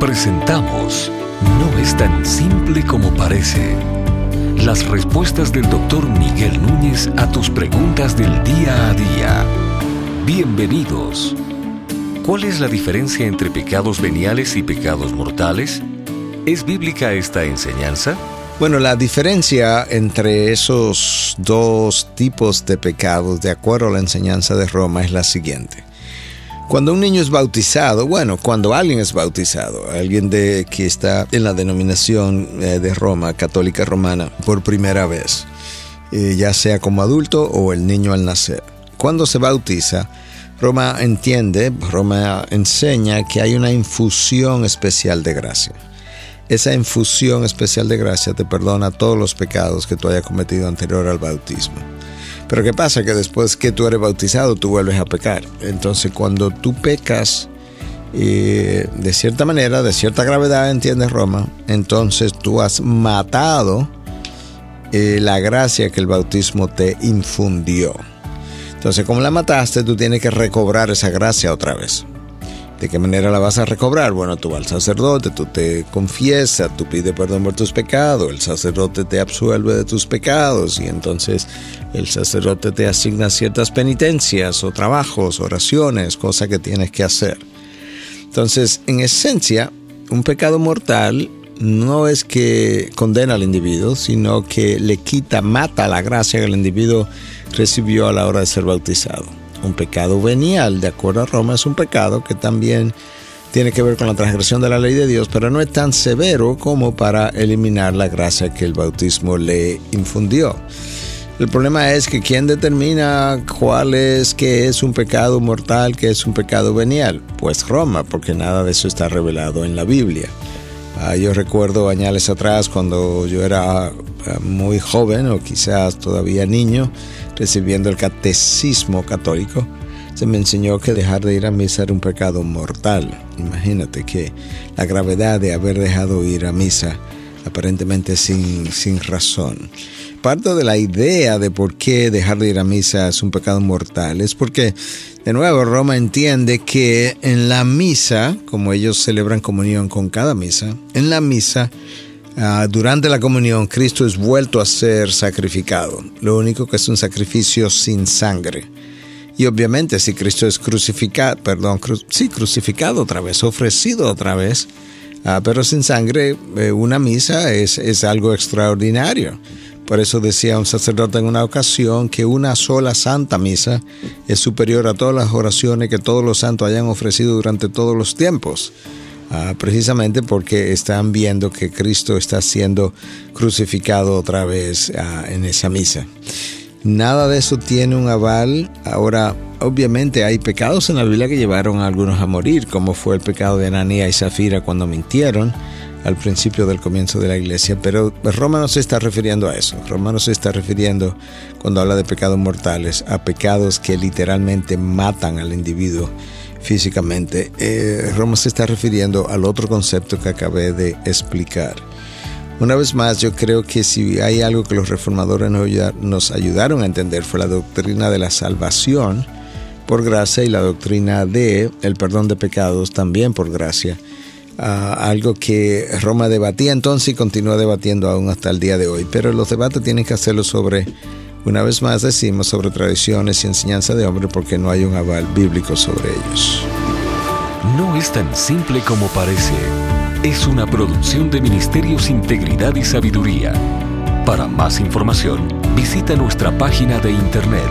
Presentamos No es tan simple como parece. Las respuestas del doctor Miguel Núñez a tus preguntas del día a día. Bienvenidos. ¿Cuál es la diferencia entre pecados veniales y pecados mortales? ¿Es bíblica esta enseñanza? Bueno, la diferencia entre esos dos tipos de pecados, de acuerdo a la enseñanza de Roma, es la siguiente. Cuando un niño es bautizado, bueno, cuando alguien es bautizado, alguien de, que está en la denominación eh, de Roma, católica romana, por primera vez, eh, ya sea como adulto o el niño al nacer. Cuando se bautiza, Roma entiende, Roma enseña que hay una infusión especial de gracia. Esa infusión especial de gracia te perdona todos los pecados que tú hayas cometido anterior al bautismo. Pero ¿qué pasa? Que después que tú eres bautizado, tú vuelves a pecar. Entonces cuando tú pecas, eh, de cierta manera, de cierta gravedad, entiende Roma, entonces tú has matado eh, la gracia que el bautismo te infundió. Entonces, como la mataste, tú tienes que recobrar esa gracia otra vez. ¿De qué manera la vas a recobrar? Bueno, tú vas al sacerdote, tú te confiesas, tú pides perdón por tus pecados, el sacerdote te absuelve de tus pecados y entonces el sacerdote te asigna ciertas penitencias o trabajos, oraciones, cosas que tienes que hacer. Entonces, en esencia, un pecado mortal no es que condena al individuo, sino que le quita, mata la gracia que el individuo recibió a la hora de ser bautizado un pecado venial, de acuerdo a Roma, es un pecado que también tiene que ver con la transgresión de la ley de Dios, pero no es tan severo como para eliminar la gracia que el bautismo le infundió. El problema es que quién determina cuál es que es un pecado mortal, que es un pecado venial. Pues Roma, porque nada de eso está revelado en la Biblia. Ah, yo recuerdo años atrás cuando yo era ah, muy joven o quizás todavía niño, recibiendo el catecismo católico, se me enseñó que dejar de ir a misa era un pecado mortal. Imagínate que la gravedad de haber dejado ir a misa aparentemente sin, sin razón. Parte de la idea de por qué dejar de ir a misa es un pecado mortal es porque, de nuevo, Roma entiende que en la misa, como ellos celebran comunión con cada misa, en la misa Ah, durante la comunión, Cristo es vuelto a ser sacrificado. Lo único que es un sacrificio sin sangre. Y obviamente si Cristo es crucificado, perdón, sí, crucificado otra vez, ofrecido otra vez, ah, pero sin sangre, eh, una misa es, es algo extraordinario. Por eso decía un sacerdote en una ocasión que una sola santa misa es superior a todas las oraciones que todos los santos hayan ofrecido durante todos los tiempos. Ah, precisamente porque están viendo que Cristo está siendo crucificado otra vez ah, en esa misa. Nada de eso tiene un aval. Ahora, obviamente hay pecados en la Biblia que llevaron a algunos a morir, como fue el pecado de Ananía y Zafira cuando mintieron al principio del comienzo de la iglesia, pero Roma no se está refiriendo a eso. Roma no se está refiriendo, cuando habla de pecados mortales, a pecados que literalmente matan al individuo físicamente. Eh, Roma se está refiriendo al otro concepto que acabé de explicar. Una vez más, yo creo que si hay algo que los reformadores nos ayudaron a entender fue la doctrina de la salvación por gracia y la doctrina de el perdón de pecados también por gracia. Algo que Roma debatía entonces y continúa debatiendo aún hasta el día de hoy. Pero los debates tienen que hacerlo sobre una vez más decimos sobre tradiciones y enseñanza de hombre porque no hay un aval bíblico sobre ellos. No es tan simple como parece. Es una producción de Ministerios Integridad y Sabiduría. Para más información, visita nuestra página de internet